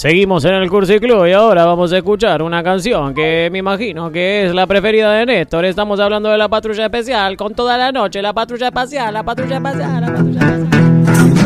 Seguimos en el Cursi Club y ahora vamos a escuchar una canción que me imagino que es la preferida de Néstor. Estamos hablando de la patrulla especial con toda la noche, la patrulla espacial, la patrulla espacial, la patrulla espacial.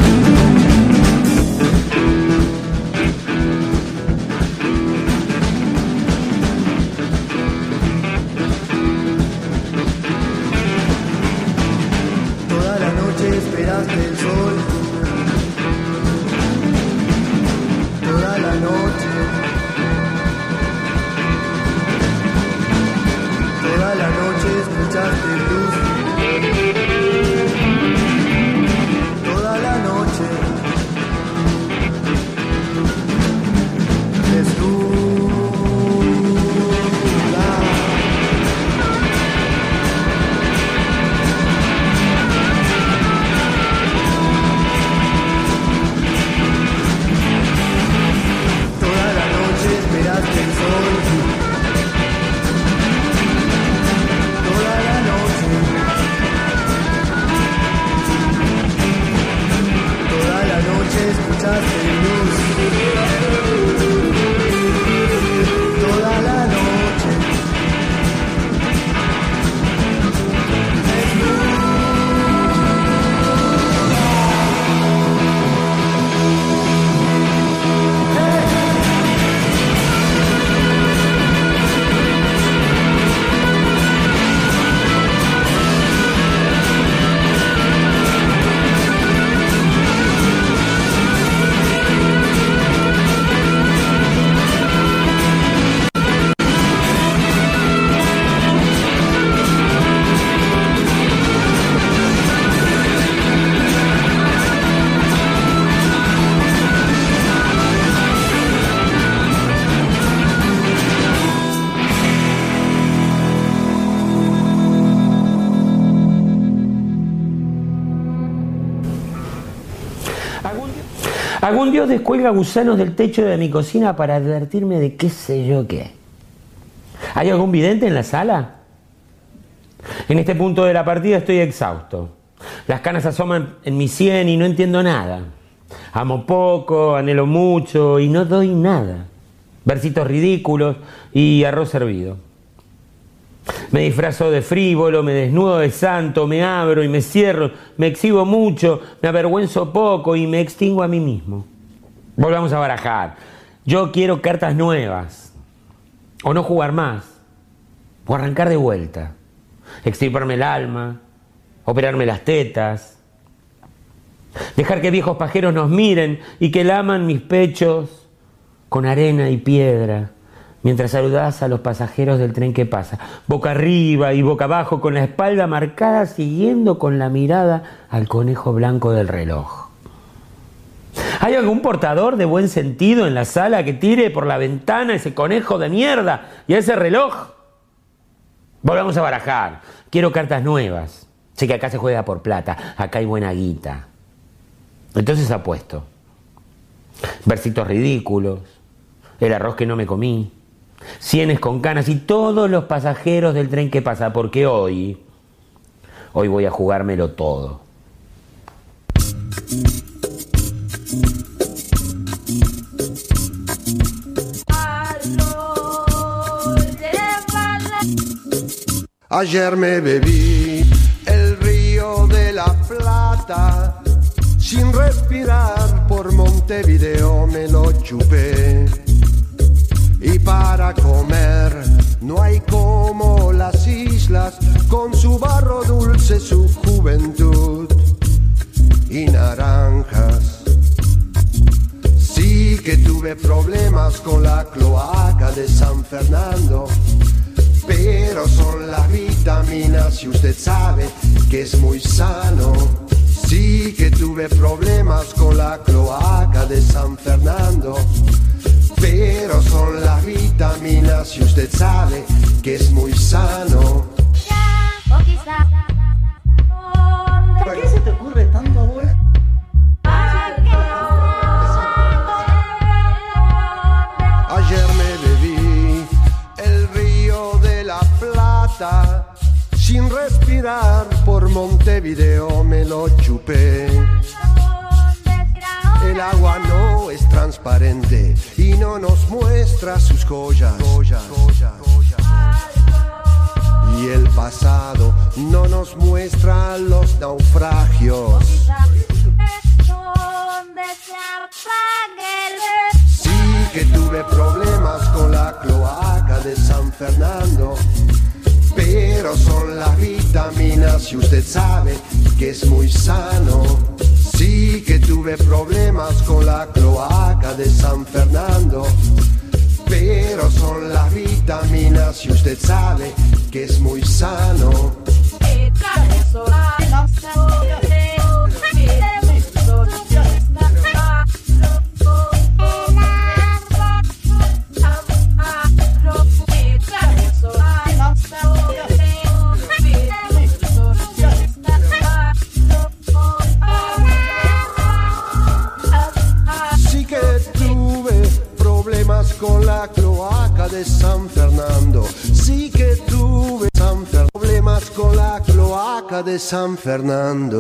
Dios descuelga gusanos del techo de mi cocina para advertirme de qué sé yo qué. ¿Hay algún vidente en la sala? En este punto de la partida estoy exhausto. Las canas asoman en mi sien y no entiendo nada. Amo poco, anhelo mucho y no doy nada. Versitos ridículos y arroz servido. Me disfrazo de frívolo, me desnudo de santo, me abro y me cierro, me exhibo mucho, me avergüenzo poco y me extingo a mí mismo. Volvamos a barajar. Yo quiero cartas nuevas. O no jugar más. O arrancar de vuelta. Extirparme el alma. Operarme las tetas. Dejar que viejos pajeros nos miren y que laman mis pechos con arena y piedra mientras saludás a los pasajeros del tren que pasa, boca arriba y boca abajo, con la espalda marcada, siguiendo con la mirada al conejo blanco del reloj. ¿Hay algún portador de buen sentido en la sala que tire por la ventana ese conejo de mierda y ese reloj? Volvamos a barajar. Quiero cartas nuevas. Sé que acá se juega por plata, acá hay buena guita. Entonces apuesto. Versitos ridículos, el arroz que no me comí, sienes con canas y todos los pasajeros del tren que pasa, porque hoy, hoy voy a jugármelo todo. Ayer me bebí el río de la Plata, sin respirar por Montevideo me lo chupé. Y para comer no hay como las islas, con su barro dulce, su juventud y naranjas. Sí que tuve problemas con la cloaca de San Fernando pero son las vitaminas y usted sabe que es muy sano. Sí que tuve problemas con la cloaca de San Fernando, pero son las vitaminas y usted sabe que es muy sano. ¿Para qué se te ocurre tanto, respirar por Montevideo me lo chupé. El agua no es transparente y no nos muestra sus joyas. Y el pasado no nos muestra los naufragios. Sí que tuve problemas con la cloaca de San Fernando. Pero son las vitaminas y usted sabe que es muy sano. Sí que tuve problemas con la cloaca de San Fernando. Pero son las vitaminas y usted sabe que es muy sano. San Fernando.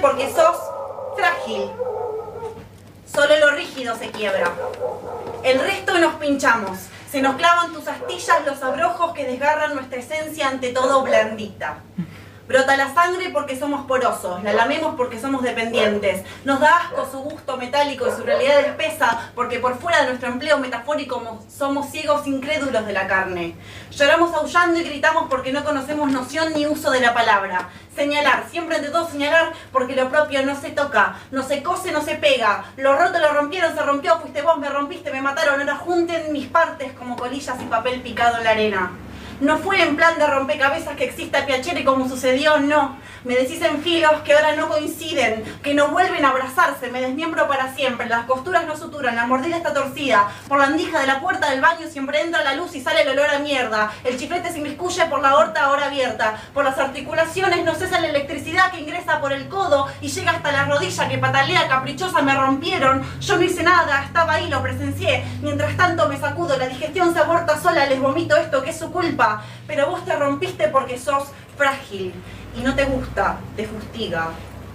Porque sos frágil. Solo lo rígido se quiebra. El resto nos pinchamos. Se nos clavan tus astillas los abrojos que desgarran nuestra esencia ante todo blandita. Brota la sangre porque somos porosos, la lamemos porque somos dependientes. Nos da asco su gusto metálico y su realidad espesa porque por fuera de nuestro empleo metafórico mo- somos ciegos incrédulos de la carne. Lloramos aullando y gritamos porque no conocemos noción ni uso de la palabra. Señalar, siempre ante todo señalar porque lo propio no se toca, no se cose, no se pega. Lo roto lo rompieron, se rompió, fuiste vos, me rompiste, me mataron. Ahora junten mis partes como colillas y papel picado en la arena. No fue en plan de rompecabezas que exista Piacere como sucedió, no. Me decís en filos que ahora no coinciden, que no vuelven a abrazarse, me desmiembro para siempre, las costuras no suturan, la mordida está torcida, por la andija de la puerta del baño siempre entra la luz y sale el olor a mierda, el chiflete se inmiscuye por la horta ahora abierta, por las articulaciones no cesa la electricidad que ingresa por el codo y llega hasta la rodilla que patalea caprichosa, me rompieron, yo no hice nada, estaba ahí, lo presencié, mientras tanto me sacudo, la digestión se aborta sola, les vomito esto que es su culpa, pero vos te rompiste porque sos frágil y no te gusta, te fustiga.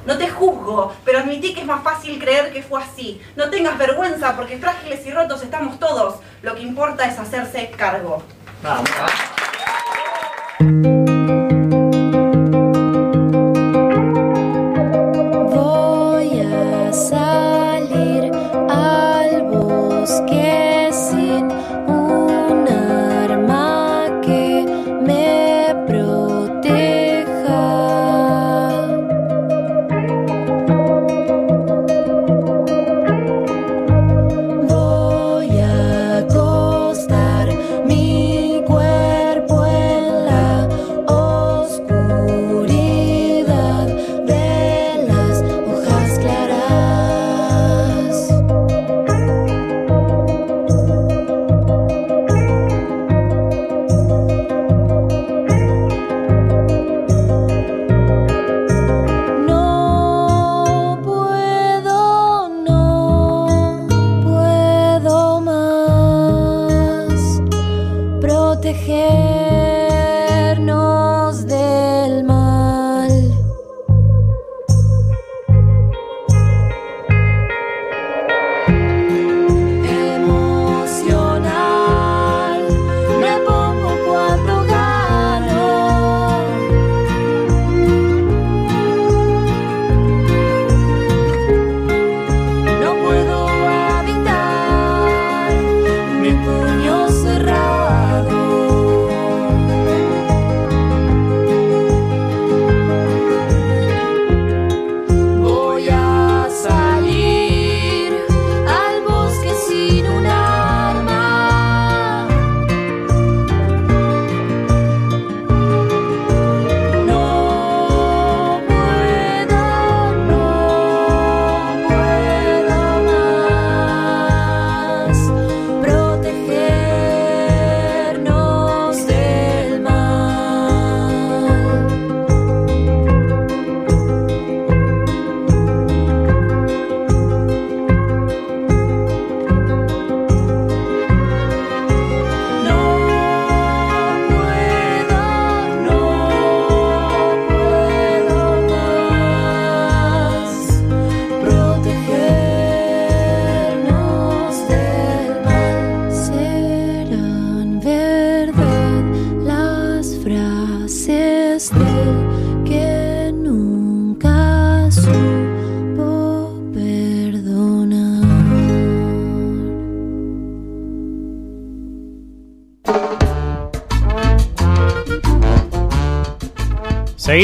No te juzgo, pero admití que es más fácil creer que fue así. No tengas vergüenza porque frágiles y rotos estamos todos. Lo que importa es hacerse cargo. Voy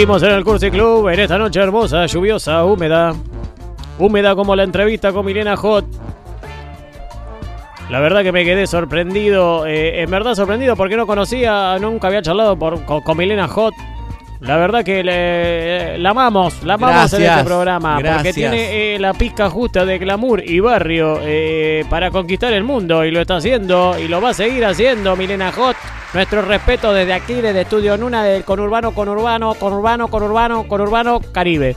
Seguimos en el Cursi Club en esta noche hermosa, lluviosa, húmeda. Húmeda como la entrevista con Milena Hot. La verdad que me quedé sorprendido, eh, en verdad sorprendido porque no conocía, nunca había charlado con, con Milena Hot. La verdad que le- la amamos, la amamos en este programa porque tiene eh, la pizca justa de glamour y barrio eh, para conquistar el mundo y lo está haciendo y lo va a seguir haciendo Milena Hot. Nuestro respeto desde aquí, desde Estudio Nuna, del conurbano, conurbano, conurbano, conurbano, conurbano, Caribe.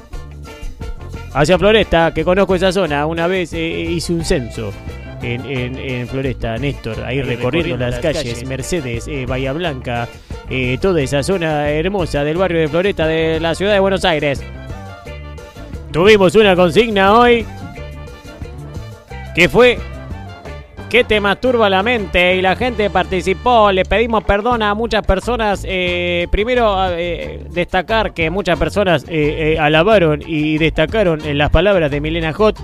Hacia Floresta, que conozco esa zona, una vez eh, hice un censo. En, en- en Floresta, Néstor, ahí recorriendo las calles, Mercedes, eh, Bahía Blanca, eh, toda esa zona hermosa del barrio de Floresta de la ciudad de Buenos Aires. Tuvimos una consigna hoy que fue ¿Qué te masturba la mente? Y la gente participó, le pedimos perdón a muchas personas. eh, primero, eh, destacar que muchas personas eh, alabaron y destacaron en las palabras de Milena Hot.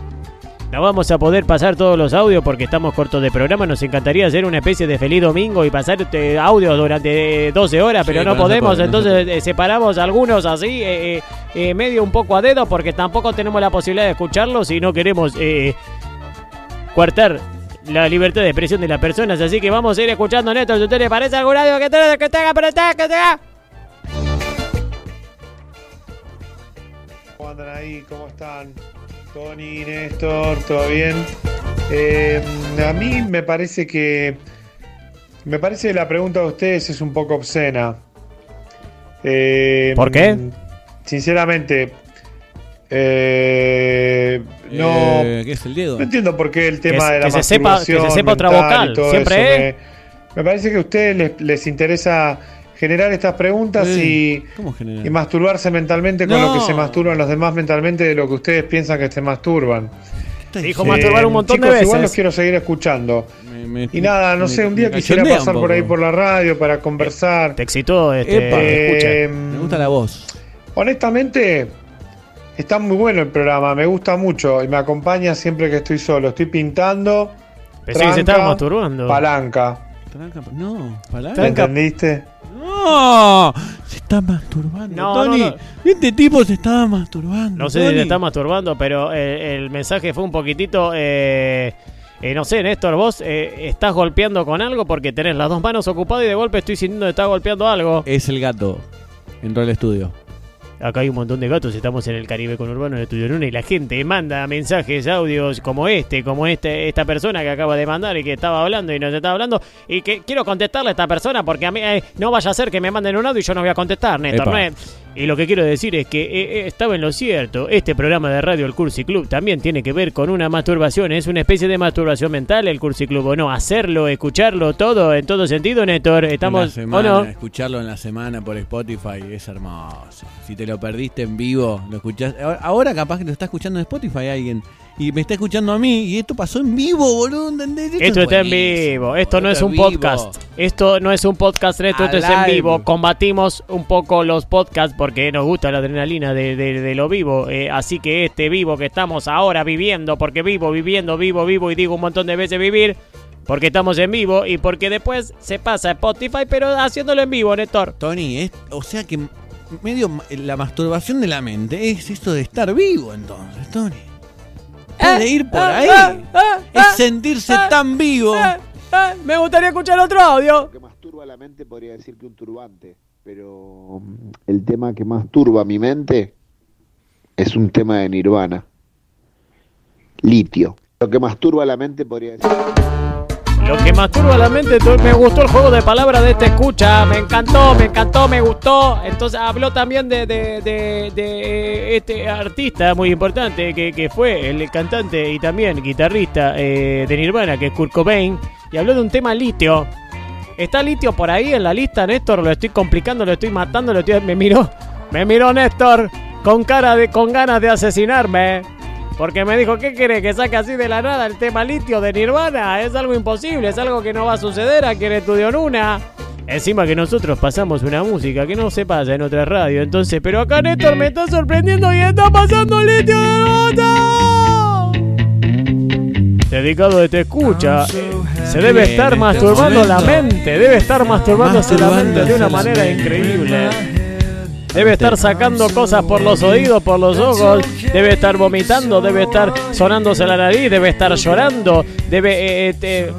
No vamos a poder pasar todos los audios porque estamos cortos de programa. Nos encantaría hacer una especie de feliz domingo y pasar eh, audios durante 12 horas, Sí, pero no pero no se podemos. puede, no se entonces eh, separamos algunos así, eh, eh, eh, medio un poco a dedo, porque tampoco tenemos la posibilidad de escucharlos y no queremos eh, coartar la libertad de expresión de las personas. Así que vamos a ir escuchando Néstor. Si a usted le parece algún audio que tenga, que tenga, que tenga, que tenga. ¿Cómo andan ahí? ¿Cómo están? Tony, Néstor, ¿todo bien? Eh, a mí me parece que. Me parece que la pregunta de ustedes es un poco obscena. Eh, ¿Por qué? Sinceramente. eh, no. Eh, ¿Qué es el Diego? No entiendo por qué el tema de la que se sepa- que se sepa otra vocal, todo siempre. Me, me parece que a ustedes les, les interesa generar estas preguntas y, masturbarse mentalmente con lo que se masturban los demás mentalmente de lo que ustedes piensan que se masturban. Dijo masturbar un montón de chicos, Igual los veces. quiero seguir escuchando. Me- me- Y nada, no me- sé, un día quisiera pasar por ahí por la radio para conversar. Te excitó este. Epa. Eh, Me gusta la voz. Honestamente, está muy bueno el programa, me gusta mucho y me acompaña siempre que estoy solo. Estoy pintando. Pensé que se estaba masturbando. Palanca. Tranca- No, palabra. ¿Me entendiste? No, se está masturbando. No, Tony, no, no. este tipo se estaba masturbando. No sé si Tony. le está masturbando, pero eh, el mensaje fue un poquitito. eh, eh, no sé, Néstor, vos eh, estás golpeando con algo porque tenés las dos manos ocupadas y de golpe estoy sintiendo que estás golpeando algo. Es el gato. Entró al estudio. Acá hay un montón de gatos, estamos en el Caribe con Urbano en Estudio Luna y la gente manda mensajes, audios como este, como este, esta persona que acaba de mandar y que estaba hablando y nos estaba hablando y que quiero contestarle a esta persona porque a mí eh, no vaya a ser que me manden un audio y yo no voy a contestar, Néstor. Epa. Y lo que quiero decir es que eh, eh, estaba en lo cierto. Este programa de radio, el Cursi Club, también tiene que ver con una masturbación. Es una especie de masturbación mental el Cursi Club, ¿o no? Hacerlo, escucharlo, todo, en todo sentido, Néstor. Estamos, ¿o semana, no? Escucharlo en la semana por Spotify es hermoso. Si te lo perdiste en vivo, lo escuchás. Ahora capaz que lo está escuchando en Spotify alguien. Y me está escuchando a mí. Y esto pasó en vivo, boludo. ¿entendés? Esto es está en vivo, esto no es Esto un vivo. podcast. Esto no es un podcast, Neto, esto Al es en vivo. Combatimos un poco los podcasts porque nos gusta la adrenalina de, de- de lo vivo. eh, así que este vivo que estamos ahora viviendo, porque vivo, viviendo, vivo, vivo y digo un montón de veces vivir, porque estamos en vivo y porque después se pasa a Spotify, pero haciéndolo en vivo, Néstor. Tony, es, o sea que medio la masturbación de la mente es esto de estar vivo entonces, Tony. Puede ir por ah, ahí. ah, ah, es sentirse tan vivo. me gustaría escuchar otro audio. que masturba la mente podría decir que un turbante, pero mm, el tema que masturba mi mente es un tema de nirvana. Litio. Lo que masturba la mente podría decir... Lo que masturba la mente, me gustó el juego de palabras de este escucha, me encantó, me encantó, me gustó. Entonces habló también de, de este artista muy importante que, que fue el cantante y también guitarrista eh, de Nirvana, que es Kurt Cobain, y habló de un tema litio. ¿Está litio por ahí en la lista, Néstor? Lo estoy complicando, lo estoy matando, lo estoy... Me miró, me miró Néstor con cara de, con ganas de asesinarme. Porque me dijo, ¿qué quiere que saque así de la nada el tema litio de Nirvana? Es algo imposible, es algo que no va a suceder aquí en Estudio Luna. Encima que nosotros pasamos una música que no se pasa en otra radio. Entonces, pero acá Néstor me está sorprendiendo y está pasando litio de bota. Dedicado de te escucha. Se debe estar este masturbando la mente. Debe estar masturbándose la mente de una manera increíble. Debe estar sacando cosas por los oídos, por los ojos, debe estar vomitando, debe estar sonándose la nariz, debe estar llorando, debe... eh, eh, te-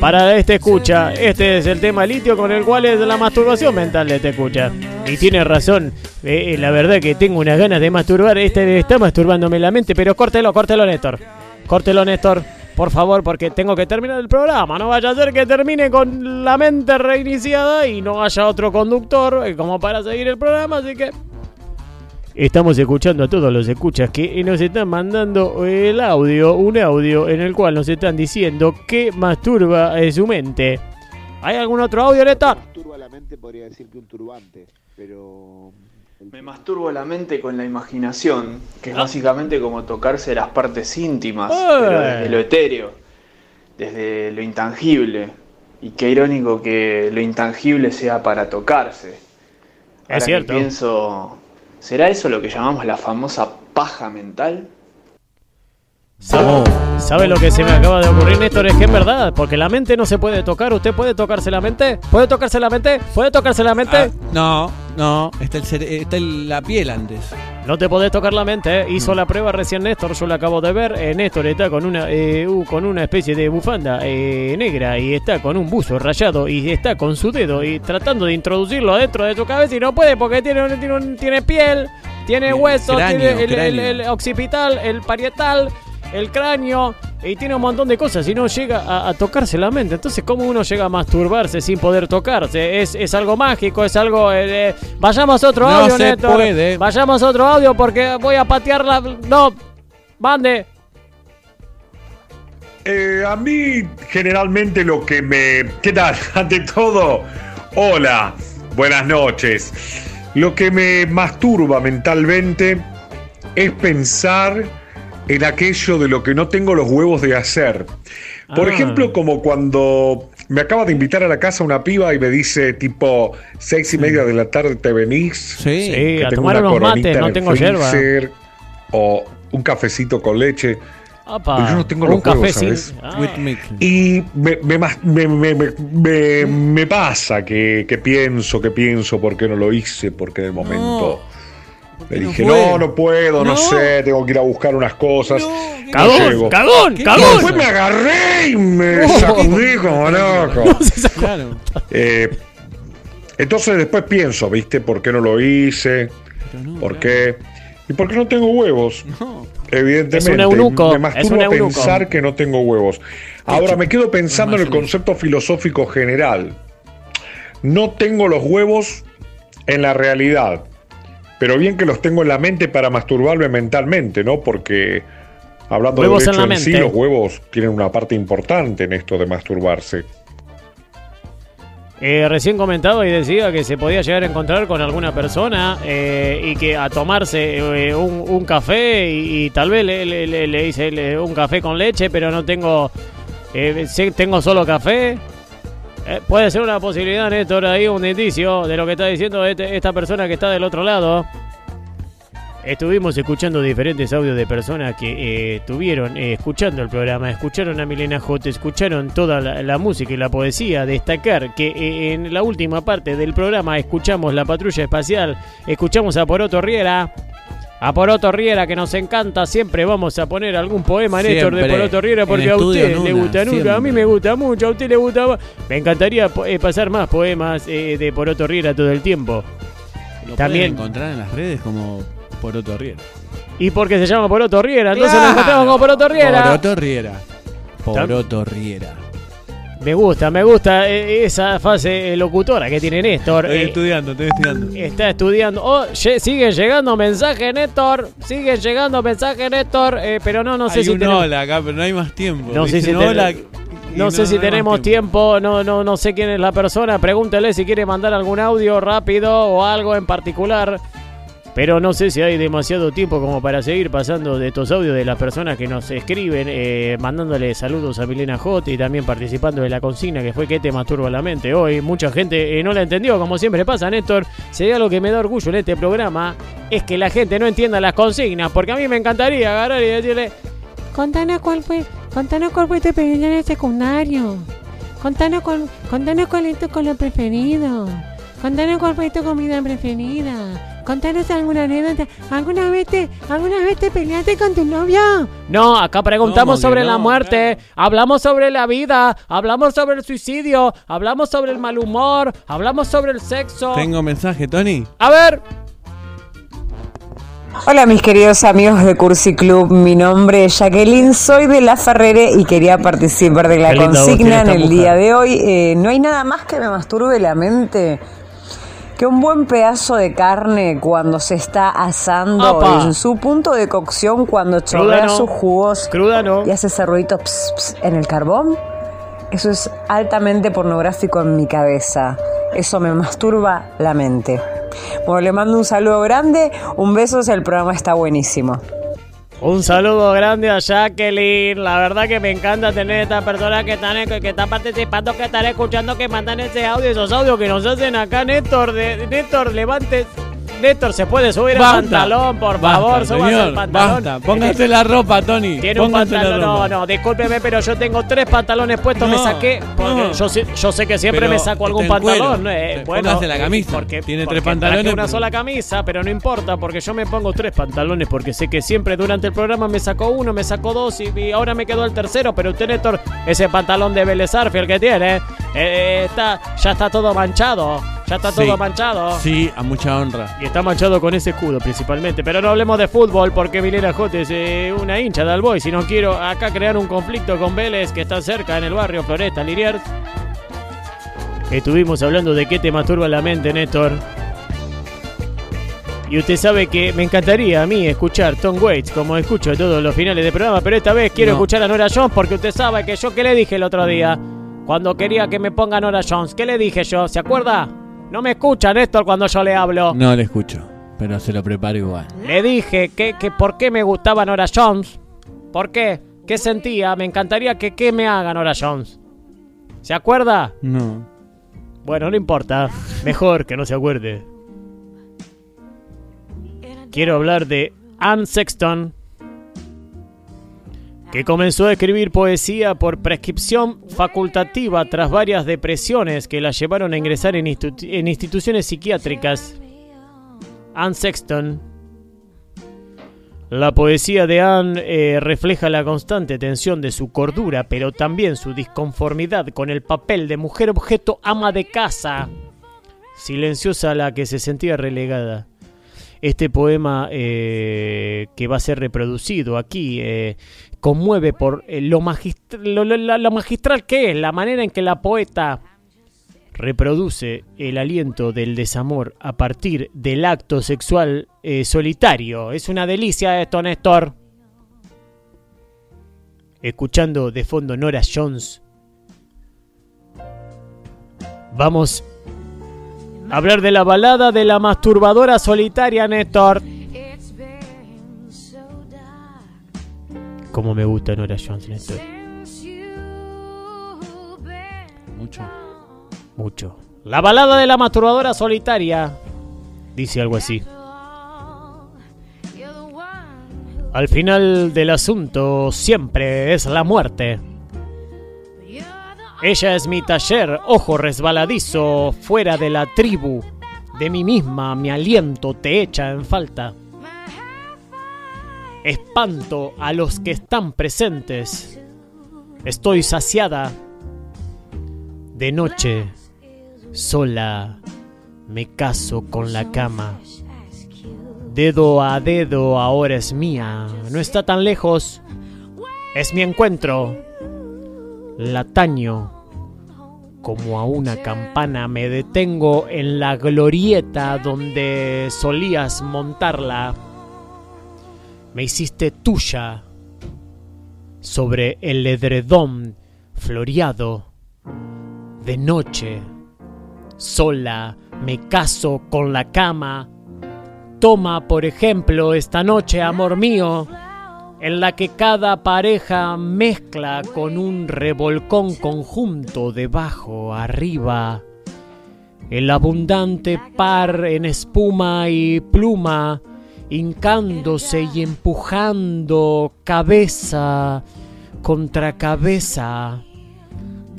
para este escucha, este es el tema litio con el cual es la masturbación mental de este escucha. Y tiene razón, eh, eh, la verdad que tengo unas ganas de masturbar, este está masturbándome la mente, pero córtelo, córtelo Néstor. Córtelo Néstor, por favor, porque tengo que terminar el programa. No vaya a ser que termine con la mente reiniciada y no haya otro conductor eh, como para seguir el programa, así que... Estamos escuchando a todos los escuchas que nos están mandando el audio, un audio en el cual nos están diciendo que masturba eh, su mente. ¿Hay algún otro audio, Néstor? Turba la mente podría decir que un turbante, pero Me masturbo la mente con la imaginación, que es básicamente como tocarse las partes íntimas, Ah. pero desde lo etéreo, desde lo intangible. Y qué irónico que lo intangible sea para tocarse. Ahora que cierto. pienso, ¿será eso lo que llamamos la famosa paja mental? ¿Sabe, sabe lo que se me acaba de ocurrir, Néstor? Es que es verdad, porque la mente no se puede tocar. ¿Usted puede tocarse la mente? ¿Puede tocarse la mente? ¿Puede tocarse la mente? Ah, no, no, está, el cere- está el- la piel antes. No te podés tocar la mente, ¿eh? Hizo la prueba recién Néstor, yo la acabo de ver. Eh, Néstor está con una eh, uh, con una especie de bufanda eh, negra y está con un buzo rayado y está con su dedo y tratando de introducirlo adentro de su cabeza y no puede porque tiene, tiene, tiene piel, tiene hueso, tiene el, el- cráneo. el occipital, el parietal, el cráneo y tiene un montón de cosas y no llega a, a tocarse la mente. Entonces, ¿cómo uno llega a masturbarse sin poder tocarse? Es, es algo mágico, es algo... eh, eh, Vayamos a otro No audio, se Néstor. puede. Vayamos a otro audio porque voy a patear la... No, mande. Eh, a mí generalmente lo que me... ¿Qué tal? Ante todo, hola, buenas noches. Lo que me masturba mentalmente es pensar en aquello de lo que no tengo los huevos de hacer. Por Ah. ejemplo, como cuando me acaba de invitar a la casa una piba y me dice tipo seis y media de la tarde te venís. Sí. Sí, que a tengo tomar una unos coronita mates, en no el tengo yerba. freezer, O un cafecito con leche. Pero yo no tengo los huevos. ¿sabes? Ah. With milk. Y me, me, me, me- me- me- me pasa que, que pienso, que pienso, ¿por qué no lo hice? Porque de momento le dije, no, no puedo, no. No. sé, tengo que ir a buscar unas cosas. No ¡Cagón! ¡Cagón! ¿Qué Y ¡Cagón! después me agarré y me Oh. sacudí como loco. Claro. Eh, entonces después pienso, ¿viste? ¿Por qué no lo hice? ¿Por claro. qué? ¿Y por qué no tengo huevos? No. Evidentemente. Es un eunuco, Me es masturbo un a eunuco. pensar que no tengo huevos. Ahora me quedo pensando en el concepto filosófico general. No tengo los huevos en la realidad. Pero bien que los tengo en la mente para masturbarme mentalmente, ¿no? Porque hablando Huevos de hecho en, sí, los huevos tienen una parte importante en esto de masturbarse. Eh, recién comentaba y decía que se podía llegar a encontrar con alguna persona eh, y que a tomarse eh, un, un café y, y tal vez le, le, le- le hice un café con leche, pero no tengo, tengo solo café. Eh, puede ser una posibilidad, Néstor, ahí un indicio de lo que está diciendo este- esta persona que está del otro lado. Estuvimos escuchando diferentes audios de personas que eh, estuvieron eh, escuchando el programa, escucharon a Milena J, escucharon toda la, música y la poesía. Destacar que eh, en la última parte del programa escuchamos la patrulla espacial, escuchamos a Poroto Riera. A Poroto Riera, que nos encanta, siempre vamos a poner algún poema, Néstor, de. Poroto Riera, En porque a usted le gusta nunca, a mí me gusta mucho, a usted le gusta más. Me encantaría eh, pasar más poemas eh, de Poroto Riera todo el tiempo. Lo También- encontrar en las redes como Poroto Riera. Y porque se llama Poroto Riera, entonces lo encontramos con Poroto Riera. Poroto Riera. Poroto Riera. Me gusta, me gusta eh, esa fase eh, locutora que tiene Néstor. Estoy Eh, estudiando, estoy estudiando. está estudiando. Oh, siguen llegando mensajes, Néstor. Siguen llegando mensajes, Néstor. eh, pero no, no sé hay si un tenemos. hola acá, pero no hay más tiempo. No sé si hola No sé si tenemos tiempo, no, no, no sé quién es la persona. Pregúntele si quiere mandar algún audio rápido o algo en particular. Pero no sé si hay demasiado tiempo como para seguir pasando de estos audios de las personas que nos escriben, eh, mandándole saludos a Milena J y también participando de la consigna que fue que te masturba la mente. Hoy mucha gente eh, no la entendió, como siempre pasa, Néstor. Sería lo que me da orgullo en este programa, es que la gente no entienda las consignas, porque a mí me encantaría agarrar y decirle, Contanos cuál fue, contanos cuál fue tu experiencia en el secundario. Contanos cuál, contanos cuál es tu color preferido. Contanos cuál fue tu comida preferida. Contanos alguna anécdota. ¿Alguna vez te, alguna vez te peleaste con tu novio? No, acá preguntamos ¿Cómo que sobre no? la muerte, hablamos sobre la vida, hablamos sobre el suicidio, hablamos sobre el mal humor, hablamos sobre el sexo. Tengo mensaje, Tony. A ver, Hola mis queridos amigos de Cursi Club, mi nombre es Jacqueline, soy de La Ferrere y quería participar de la consigna en el mujer. día de hoy. Eh, no hay nada más que me masturbe la mente que un buen pedazo de carne cuando se está asando Apa. en su punto de cocción cuando chorrea no. sus jugos cruda no. y hace ese ruidito ps, ps, en el carbón. Eso es altamente pornográfico en mi cabeza. Eso me masturba la mente. Bueno, le mando un saludo grande, un beso, el programa está buenísimo. Un saludo grande a Jacqueline. La verdad que me encanta tener estas personas que están, que están participando, que están escuchando, que mandan ese audio, esos audios que nos hacen acá. Néstor, de, Néstor, levante. Néstor, ¿se puede subir Basta. el pantalón? Por Basta, favor, súbase señor, el pantalón. Basta, póngase la ropa, Tony. Tiene un pantalón. No, no, discúlpeme, pero yo tengo tres pantalones puestos. me saqué. Porque no. yo, sé, yo sé que siempre me saco algún cuero. pantalón. eh, Eh, bueno, póngase la eh, camisa. Porque, Tiene porque tres pantalones, una sola camisa, pero no importa, porque yo me pongo tres pantalones. Porque sé que siempre durante el programa me sacó uno, me sacó dos y, y ahora me quedó el tercero. Pero usted, Néstor, ese pantalón de Vélez Arfield que tiene, eh, está, ya está todo manchado. Ya está Sí. todo manchado. Sí, a mucha honra. Y está manchado con ese escudo principalmente. Pero no hablemos de fútbol porque Milena Jote es eh, una hincha de Alboy. Si no quiero acá crear un conflicto con Vélez que está cerca en el barrio Floresta, Liniers. Estuvimos hablando de qué te masturba la mente, Néstor. Y usted sabe que me encantaría a mí escuchar Tom Waits como escucho todos los finales de programa, pero esta vez quiero No. escuchar a Nora Jones porque usted sabe que yo qué le dije el otro día cuando quería que me ponga Nora Jones. ¿Qué le dije yo? ¿Se acuerda? No me escucha Néstor cuando yo le hablo. No le escucho, pero se lo preparo igual. Le dije que, que por qué me gustaba Nora Jones. ¿Por qué? ¿Qué sentía? Me encantaría que qué me haga Nora Jones. ¿Se acuerda? No. Bueno, no importa. Mejor que no se acuerde. Quiero hablar de Anne Sexton, que comenzó a escribir poesía por prescripción facultativa tras varias depresiones que la llevaron a ingresar en, institu- en instituciones psiquiátricas. Anne Sexton. La poesía de Anne eh, refleja la constante tensión de su cordura, pero también su disconformidad con el papel de mujer objeto ama de casa, silenciosa a la que se sentía relegada. Este poema eh, que va a ser reproducido aquí eh, conmueve por eh, lo, lo- magistral que es, la manera en que la poeta reproduce el aliento del desamor a partir del acto sexual solitario. Es una delicia esto, Néstor. Escuchando de fondo Nora Jones. Vamos hablar de la balada de la masturbadora solitaria, Néstor. Como me gusta Nora Jones, Néstor. Mucho. Mucho. La balada de la masturbadora solitaria. Dice algo así. Al final del asunto siempre es la muerte. Ella es mi taller, ojo resbaladizo, fuera de la tribu. De mí misma mi aliento te echa en falta. Espanto a los que están presentes. Estoy saciada. De noche, sola, me caso con la cama. Dedo a dedo ahora es mía. No está tan lejos. Es mi encuentro. La taño. Como a una campana me detengo en la glorieta donde solías montarla. Me hiciste tuya sobre el edredón floreado de noche. Sola me caso con la cama. Toma, por ejemplo, esta noche, amor mío, en la que cada pareja mezcla con un revolcón conjunto debajo, arriba. El abundante par en espuma y pluma, hincándose y empujando cabeza contra cabeza.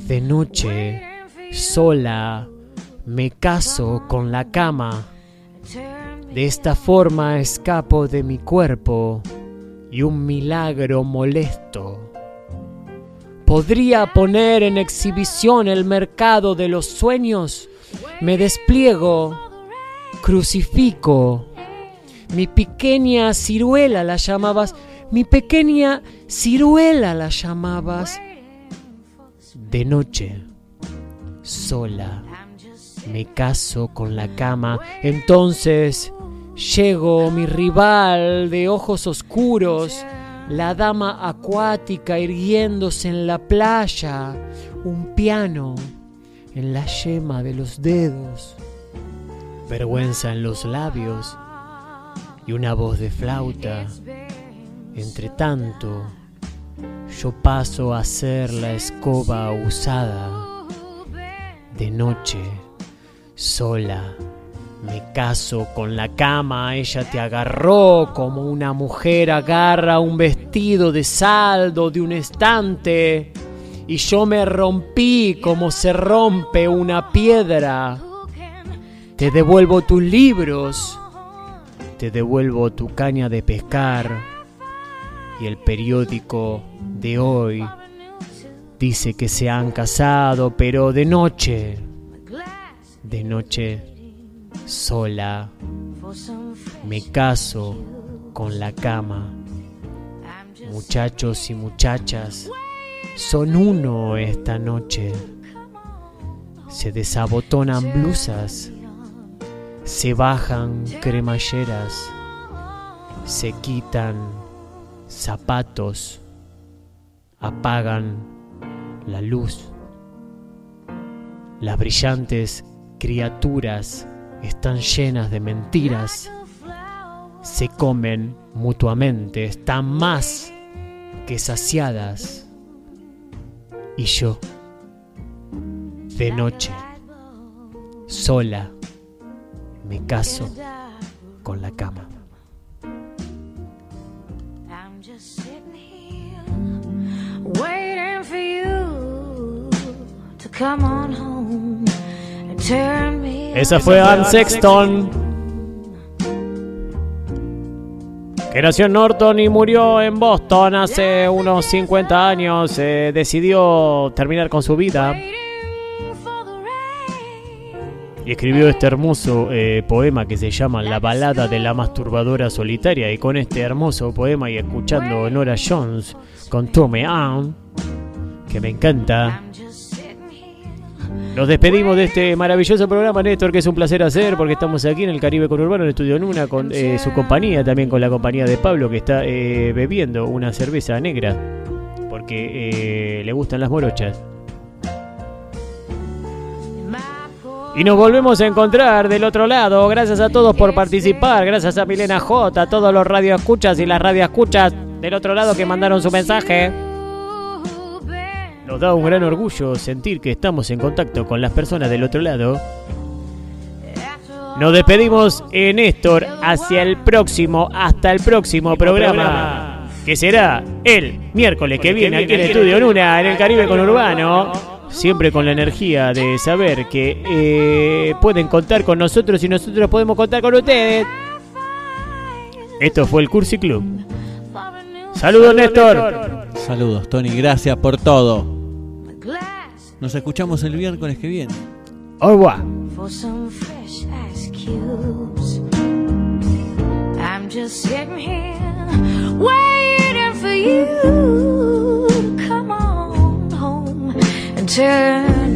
De noche, sola, Me caso con la cama. De esta forma escapo de mi cuerpo y un milagro molesto. Podría poner en exhibición el mercado de los sueños. Me despliego, crucifico. Mi pequeña ciruela la llamabas. Mi pequeña ciruela la llamabas. De noche, sola, me caso con la cama. Entonces llego, mi rival de ojos oscuros, la dama acuática irguiéndose en la playa, un piano en la yema de los dedos, vergüenza en los labios y una voz de flauta. Entre tanto, yo paso a ser la escoba usada de noche, sola. Me caso con la cama, ella te agarró como una mujer agarra un vestido de saldo de un estante. Y yo me rompí como se rompe una piedra. Te devuelvo tus libros, te devuelvo tu caña de pescar. Y el periódico de hoy dice que se han casado, pero de noche, de noche sola, me caso con la cama. Muchachos y muchachas, son uno esta noche. Se desabotonan blusas, se bajan cremalleras, se quitan zapatos, apagan la luz. Las brillantes criaturas están llenas de mentiras, se comen mutuamente, están más que saciadas. Y yo, de noche, sola, me caso con la cama. Come on home Esa fue Ann Sexton. Que nació en Norton y murió en Boston hace unos 50 años. eh, decidió terminar con su vida. Y escribió este hermoso eh, poema que se llama La balada de la masturbadora solitaria. Y con este hermoso poema y escuchando Nora Jones con Tommy Ann, que me encanta. Nos despedimos de este maravilloso programa, Néstor, que es un placer hacer porque estamos aquí en el Caribe Conurbano, en Estudio Nuna, con eh, su compañía, también con la compañía de Pablo, que está eh, bebiendo una cerveza negra porque eh, le gustan las morochas. Y nos volvemos a encontrar del otro lado. Gracias a todos por participar. Gracias a Milena J, a todos los radioescuchas y las radioescuchas del otro lado que mandaron su mensaje. Nos da un gran orgullo sentir que estamos en contacto con las personas del otro lado. Nos despedimos, eh, Néstor, hacia el próximo, hasta el próximo programa, que será el miércoles que viene aquí en Estudio Luna, en el Caribe Conurbano. Siempre con la energía de saber que eh, pueden contar con nosotros y nosotros podemos contar con ustedes. Esto fue el Cursi Club. Saludos, Néstor. Saludos, Tony. Gracias por todo. Nos escuchamos el miércoles que viene. Au revoir. for some fresh ice cubes. I'm just sitting here waiting for you to come on home and turn